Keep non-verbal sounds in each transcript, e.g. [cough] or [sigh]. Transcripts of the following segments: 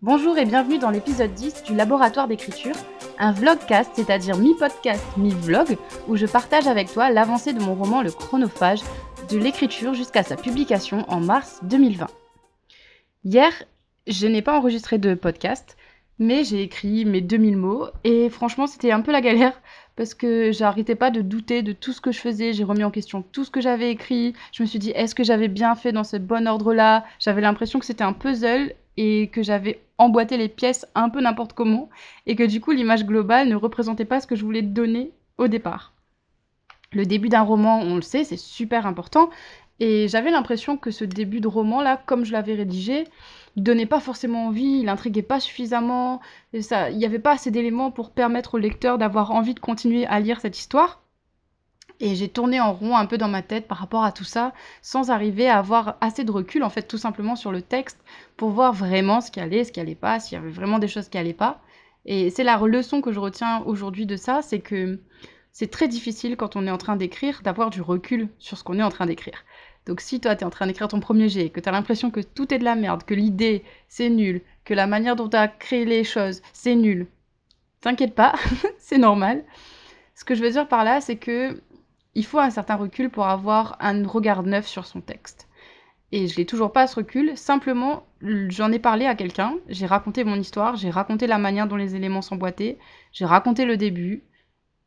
Bonjour et bienvenue dans l'épisode 10 du Laboratoire d'écriture, un vlogcast, c'est-à-dire mi-podcast, mi-vlog, où je partage avec toi l'avancée de mon roman Le Chronophage, de l'écriture jusqu'à sa publication en mars 2020. Hier, je n'ai pas enregistré de podcast, mais j'ai écrit mes 2000 mots, et franchement c'était un peu la galère, parce que j'arrêtais pas de douter de tout ce que je faisais, j'ai remis en question tout ce que j'avais écrit, je me suis dit est-ce que j'avais bien fait dans ce bon ordre-là, j'avais l'impression que c'était un puzzle, et que j'avais emboîté les pièces un peu n'importe comment et que du coup l'image globale ne représentait pas ce que je voulais donner au départ. Le début d'un roman, on le sait, c'est super important et j'avais l'impression que ce début de roman là, comme je l'avais rédigé, il donnait pas forcément envie, il intriguait pas suffisamment, il n'y avait pas assez d'éléments pour permettre au lecteur d'avoir envie de continuer à lire cette histoire. Et j'ai tourné en rond un peu dans ma tête par rapport à tout ça, sans arriver à avoir assez de recul, en fait, tout simplement sur le texte, pour voir vraiment ce qui allait, ce qui allait pas, s'il y avait vraiment des choses qui allaient pas. Et c'est la leçon que je retiens aujourd'hui de ça, c'est que c'est très difficile quand on est en train d'écrire d'avoir du recul sur ce qu'on est en train d'écrire. Donc si toi tu es en train d'écrire ton premier jet, que tu as l'impression que tout est de la merde, que l'idée c'est nul, que la manière dont tu as créé les choses c'est nul, t'inquiète pas, [laughs] c'est normal. Ce que je veux dire par là, c'est que il faut un certain recul pour avoir un regard neuf sur son texte. Et je l'ai toujours pas ce recul, simplement j'en ai parlé à quelqu'un, j'ai raconté mon histoire, j'ai raconté la manière dont les éléments s'emboîtaient, j'ai raconté le début,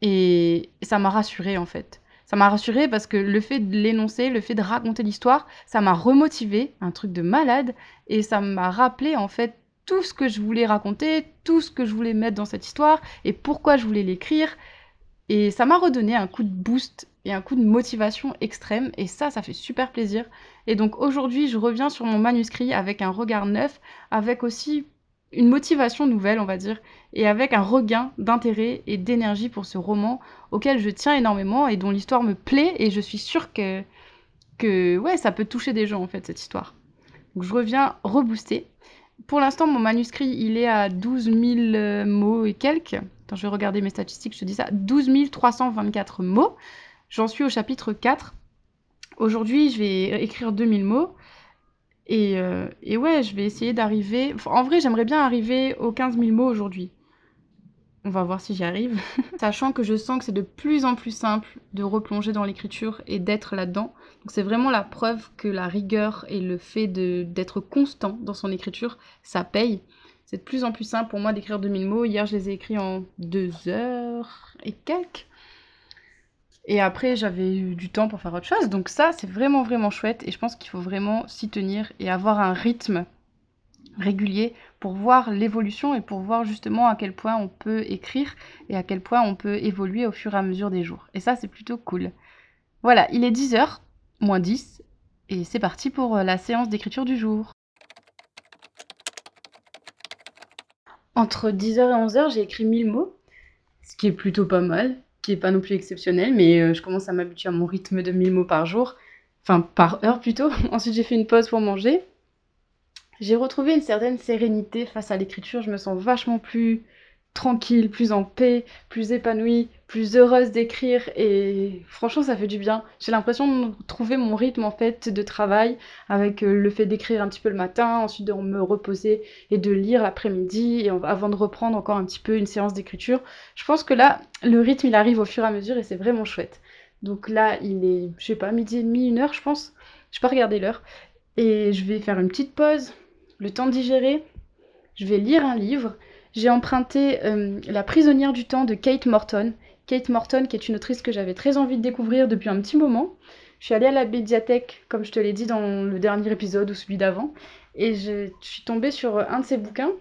et ça m'a rassuré en fait. Ça m'a rassuré parce que le fait de l'énoncer, le fait de raconter l'histoire, ça m'a remotivé, un truc de malade, et ça m'a rappelé en fait tout ce que je voulais raconter, tout ce que je voulais mettre dans cette histoire, et pourquoi je voulais l'écrire. Et ça m'a redonné un coup de boost et un coup de motivation extrême et ça, ça fait super plaisir. Et donc aujourd'hui, je reviens sur mon manuscrit avec un regard neuf, avec aussi une motivation nouvelle, on va dire, et avec un regain d'intérêt et d'énergie pour ce roman auquel je tiens énormément et dont l'histoire me plaît et je suis sûre que, que ouais, ça peut toucher des gens en fait, cette histoire. Donc je reviens rebooster. Pour l'instant, mon manuscrit, il est à 12 000 euh, mots et quelques. Attends, je vais regarder mes statistiques, je te dis ça. 12 324 mots. J'en suis au chapitre 4. Aujourd'hui, je vais écrire 2000 mots. Et, euh, et ouais, je vais essayer d'arriver. en vrai, j'aimerais bien arriver aux 15 000 mots aujourd'hui. On va voir si j'y arrive. [laughs] Sachant que je sens que c'est de plus en plus simple de replonger dans l'écriture et d'être là-dedans. C'est vraiment la preuve que la rigueur et le fait d'être constant dans son écriture, ça paye. C'est de plus en plus simple pour moi d'écrire 2000 mots. Hier, je les ai écrits en deux heures et quelques. Et après, j'avais eu du temps pour faire autre chose. Donc ça, c'est vraiment, vraiment chouette. Et je pense qu'il faut vraiment s'y tenir et avoir un rythme régulier pour voir l'évolution et pour voir justement à quel point on peut écrire et à quel point on peut évoluer au fur et à mesure des jours. Et ça, c'est plutôt cool. Voilà, il est 10h, moins 10, et c'est parti pour la séance d'écriture du jour. Entre 10h et 11h, j'ai écrit 1000 mots, ce qui est plutôt pas mal qui est pas non plus exceptionnel, mais euh, je commence à m'habituer à mon rythme de 1000 mots par jour, enfin par heure plutôt. [laughs] Ensuite, j'ai fait une pause pour manger. J'ai retrouvé une certaine sérénité face à l'écriture, je me sens vachement plus tranquille, plus en paix, plus épanouie, plus heureuse d'écrire et franchement ça fait du bien. J'ai l'impression de trouver mon rythme en fait de travail avec euh, le fait d'écrire un petit peu le matin, ensuite de me reposer et de lire l'après-midi et avant de reprendre encore un petit peu une séance d'écriture. Je pense que là le rythme il arrive au fur et à mesure et c'est vraiment chouette. Donc là il est je sais pas midi et demi, une heure je pense. Je peux regarder l'heure et je vais faire une petite pause, le temps de digérer. Je vais lire un livre j'ai emprunté euh, La prisonnière du temps de Kate Morton. Kate Morton, qui est une autrice que j'avais très envie de découvrir depuis un petit moment. Je suis allée à la médiathèque, comme je te l'ai dit dans le dernier épisode ou celui d'avant, et je suis tombée sur un de ses bouquins.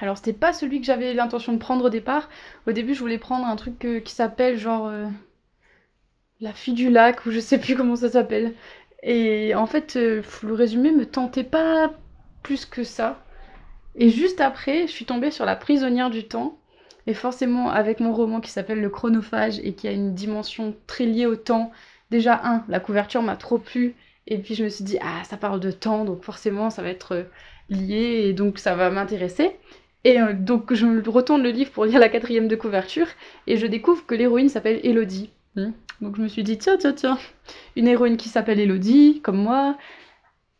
Alors, c'était pas celui que j'avais l'intention de prendre au départ. Au début, je voulais prendre un truc euh, qui s'appelle genre euh, La fille du lac, ou je sais plus comment ça s'appelle. Et en fait, le résumé me tentait pas plus que ça. Et juste après, je suis tombée sur La prisonnière du temps. Et forcément, avec mon roman qui s'appelle Le chronophage et qui a une dimension très liée au temps, déjà, un, la couverture m'a trop plu. Et puis je me suis dit, ah, ça parle de temps, donc forcément, ça va être euh, lié et donc ça va m'intéresser. Et euh, donc je retourne le livre pour lire la quatrième de couverture et je découvre que l'héroïne s'appelle Elodie. Hmm. Donc je me suis dit, tiens, tiens, tiens, une héroïne qui s'appelle Elodie, comme moi,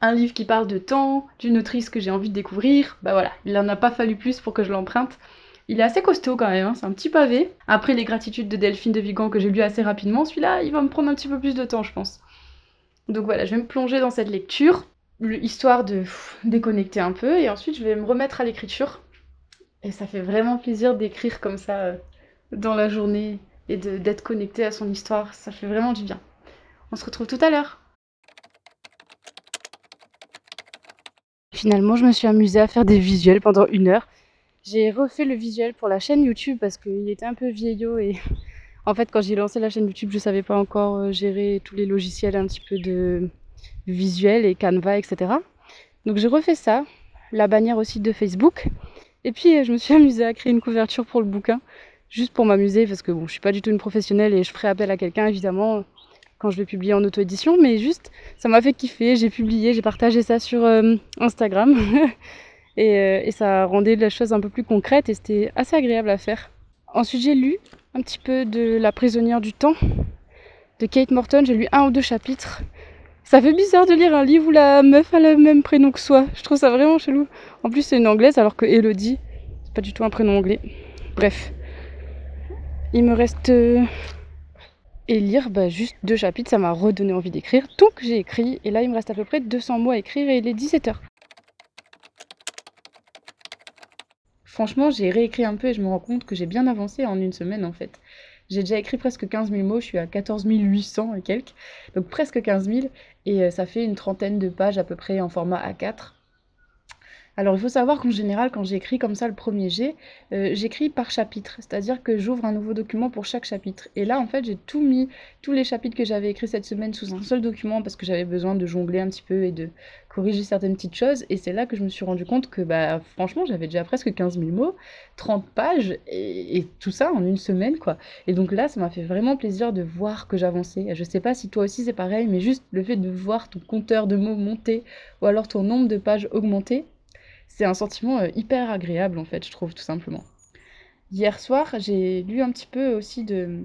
un livre qui parle de temps, d'une autrice que j'ai envie de découvrir, bah voilà, il n'en a pas fallu plus pour que je l'emprunte. Il est assez costaud quand même, hein, c'est un petit pavé. Après les gratitudes de Delphine de Vigan que j'ai lu assez rapidement, celui-là il va me prendre un petit peu plus de temps je pense. Donc voilà, je vais me plonger dans cette lecture, histoire de déconnecter un peu, et ensuite je vais me remettre à l'écriture. Et ça fait vraiment plaisir d'écrire comme ça euh, dans la journée et d'être connecté à son histoire, ça fait vraiment du bien. On se retrouve tout à l'heure. Finalement, je me suis amusée à faire des visuels pendant une heure. J'ai refait le visuel pour la chaîne YouTube parce qu'il était un peu vieillot et [laughs] en fait quand j'ai lancé la chaîne YouTube je savais pas encore euh, gérer tous les logiciels un petit peu de visuel et Canva etc. Donc j'ai refait ça, la bannière aussi de Facebook et puis euh, je me suis [laughs] amusée à créer une couverture pour le bouquin juste pour m'amuser parce que bon je suis pas du tout une professionnelle et je ferai appel à quelqu'un évidemment quand je vais publier en auto-édition mais juste ça m'a fait kiffer, j'ai publié, j'ai partagé ça sur euh, Instagram [laughs] Euh, et, ça rendait la chose un peu plus concrète et c'était assez agréable à faire. Ensuite, j'ai lu un petit peu de La prisonnière du temps de Kate Morton. J'ai lu un ou deux chapitres. Ça fait bizarre de lire un livre où la meuf a le même prénom que soi. Je trouve ça vraiment chelou. En plus, c'est une anglaise alors que Elodie, c'est pas du tout un prénom anglais. Bref. Il me reste. Et lire bah, juste deux chapitres, ça m'a redonné envie d'écrire. Donc j'ai écrit, et là il me reste à peu près 200 mots à écrire et il est 17h. Franchement, j'ai réécrit un peu et je me rends compte que j'ai bien avancé en une semaine en fait. J'ai déjà écrit presque 15 000 mots, je suis à 14 800 et quelques, donc presque 15 000, et euh, ça fait une trentaine de pages à peu près en format A4. Alors il faut savoir qu'en général, quand j'écris comme ça le premier G, euh, j'écris par chapitre, c'est-à-dire que j'ouvre un nouveau document pour chaque chapitre. Et là, en fait, j'ai tout mis, tous les chapitres que j'avais écrits cette semaine sous un seul document parce que j'avais besoin de jongler un petit peu et de corriger certaines petites choses. Et c'est là que je me suis rendu compte que, bah, franchement, j'avais déjà presque 15 000 mots, 30 pages et, tout ça en une semaine, quoi. Et donc là, ça m'a fait vraiment plaisir de voir que j'avançais. Je sais pas si toi aussi c'est pareil, mais juste le fait de voir ton compteur de mots monter ou alors ton nombre de pages augmenter, c'est un sentiment euh, hyper agréable en fait, je trouve tout simplement. Hier soir, j'ai lu un petit peu aussi de...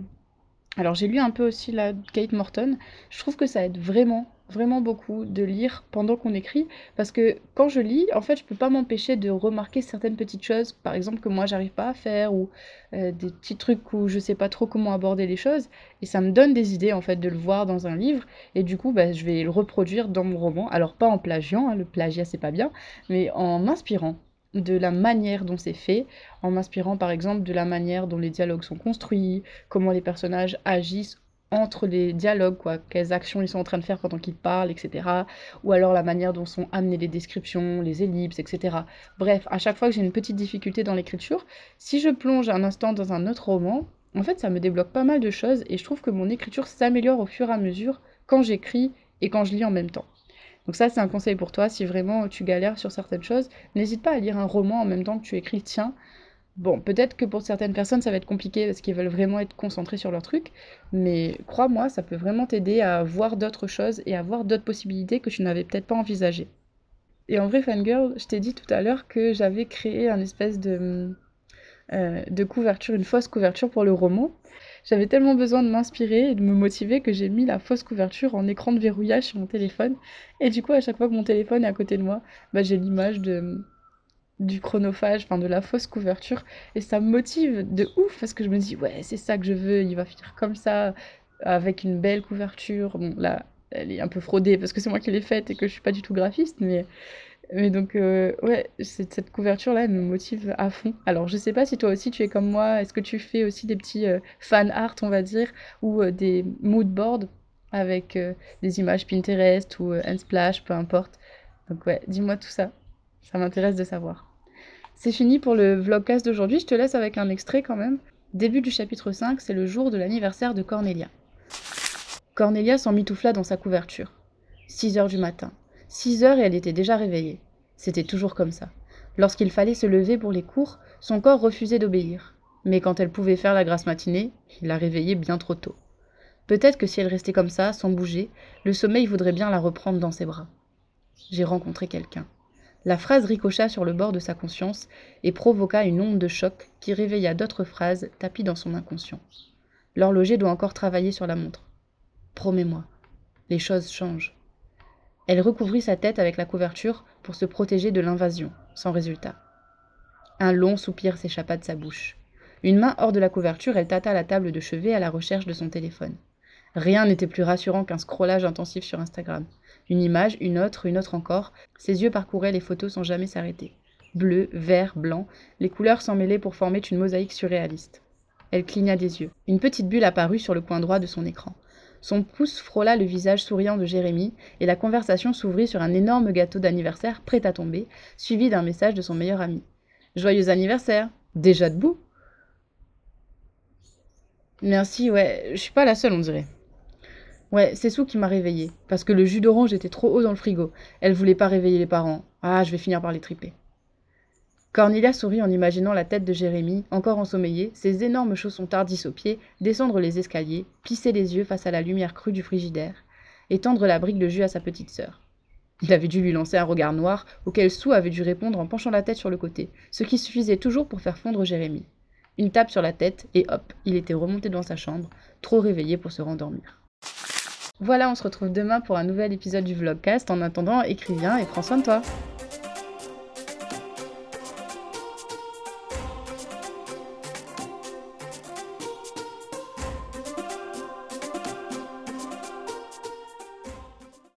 Alors j'ai lu un peu aussi la Kate Morton. Je trouve que ça aide vraiment vraiment beaucoup de lire pendant qu'on écrit parce que quand je lis, en fait, je peux pas m'empêcher de remarquer certaines petites choses, par exemple que moi j'arrive pas à faire ou euh, des petits trucs où je sais pas trop comment aborder les choses et ça me donne des idées en fait de le voir dans un livre et du coup bah, je vais le reproduire dans mon roman. Alors pas en plagiant, hein, le plagiat c'est pas bien, mais en m'inspirant de la manière dont c'est fait, en m'inspirant par exemple de la manière dont les dialogues sont construits, comment les personnages agissent entre les dialogues, quoi, quelles actions ils sont en train de faire pendant qu'ils parlent, etc. Ou alors la manière dont sont amenées les descriptions, les ellipses, etc. Bref, à chaque fois que j'ai une petite difficulté dans l'écriture, si je plonge un instant dans un autre roman, en fait ça me débloque pas mal de choses et je trouve que mon écriture s'améliore au fur et à mesure quand j'écris et quand je lis en même temps. Donc ça c'est un conseil pour toi, si vraiment tu galères sur certaines choses, n'hésite pas à lire un roman en même temps que tu écris, tiens, Bon, peut-être que pour certaines personnes, ça va être compliqué parce qu'ils veulent vraiment être concentrés sur leur truc, mais crois-moi, ça peut vraiment t'aider à voir d'autres choses et à voir d'autres possibilités que tu n'avais peut-être pas envisagées. Et en vrai, Fangirl, je t'ai dit tout à l'heure que j'avais créé un espèce de, euh, couverture, une fausse couverture pour le roman. J'avais tellement besoin de m'inspirer et de me motiver que j'ai mis la fausse couverture en écran de verrouillage sur mon téléphone. Et du coup, à chaque fois que mon téléphone est à côté de moi, bah, j'ai l'image de, du chronophage, enfin de la fausse couverture, et ça me motive de ouf parce que je me dis ouais c'est ça que je veux, il va finir comme ça, avec une belle couverture. Bon là, elle est un peu fraudée parce que c'est moi qui l'ai faite et que je suis pas du tout graphiste, mais mais donc euh, ouais, cette couverture là, elle me motive à fond. Alors je sais pas si toi aussi tu es comme moi, est-ce que tu fais aussi des petits euh, fan art on va dire ou euh, des mood boards avec des images Pinterest ou Unsplash, peu importe. Donc ouais, dis-moi tout ça. Ça m'intéresse de savoir. C'est fini pour le vlogcast d'aujourd'hui, je te laisse avec un extrait quand même. Début du chapitre 5, c'est le jour de l'anniversaire de Cornelia. Cornelia s'emmitoufla dans sa couverture. 6 heures du matin. 6 heures et elle était déjà réveillée. C'était toujours comme ça. Lorsqu'il fallait se lever pour les cours, son corps refusait d'obéir. Mais quand elle pouvait faire la grasse matinée, il la réveillait bien trop tôt. Peut-être que si elle restait comme ça, sans bouger, le sommeil voudrait bien la reprendre dans ses bras. J'ai rencontré quelqu'un. La phrase ricocha sur le bord de sa conscience et provoqua une onde de choc qui réveilla d'autres phrases tapies dans son inconscient. L'horloger doit encore travailler sur la montre. Promets-moi, les choses changent. Elle recouvrit sa tête avec la couverture pour se protéger de l'invasion, sans résultat. Un long soupir s'échappa de sa bouche. Une main hors de la couverture, elle tâta la table de chevet à la recherche de son téléphone. Rien n'était plus rassurant qu'un scrollage intensif sur Instagram. Une image, une autre, une autre encore. Ses yeux parcouraient les photos sans jamais s'arrêter. Bleu, vert, blanc, les couleurs s'emmêlaient pour former une mosaïque surréaliste. Elle cligna des yeux. Une petite bulle apparut sur le coin droit de son écran. Son pouce frôla le visage souriant de Jérémie, et la conversation s'ouvrit sur un énorme gâteau d'anniversaire prêt à tomber, suivi d'un message de son meilleur ami. Joyeux anniversaire Déjà debout? Merci, ouais, je suis pas la seule, on dirait. Ouais, c'est Sou qui m'a réveillée, parce que le jus d'orange était trop haut dans le frigo. Elle voulait pas réveiller les parents. Ah, je vais finir par les triper. Cornelia sourit en imaginant la tête de Jérémie, encore ensommeillé, ses énormes chaussons tardis aux pieds, descendre les escaliers, plisser les yeux face à la lumière crue du frigidaire, et tendre la brique de jus à sa petite sœur. Il avait dû lui lancer un regard noir, auquel Sou avait dû répondre en penchant la tête sur le côté, ce qui suffisait toujours pour faire fondre Jérémie. Une tape sur la tête, et hop, il était remonté dans sa chambre, trop réveillé pour se rendormir. Voilà, on se retrouve demain pour un nouvel épisode du Vlogcast. En attendant, écris bien et prends soin de toi.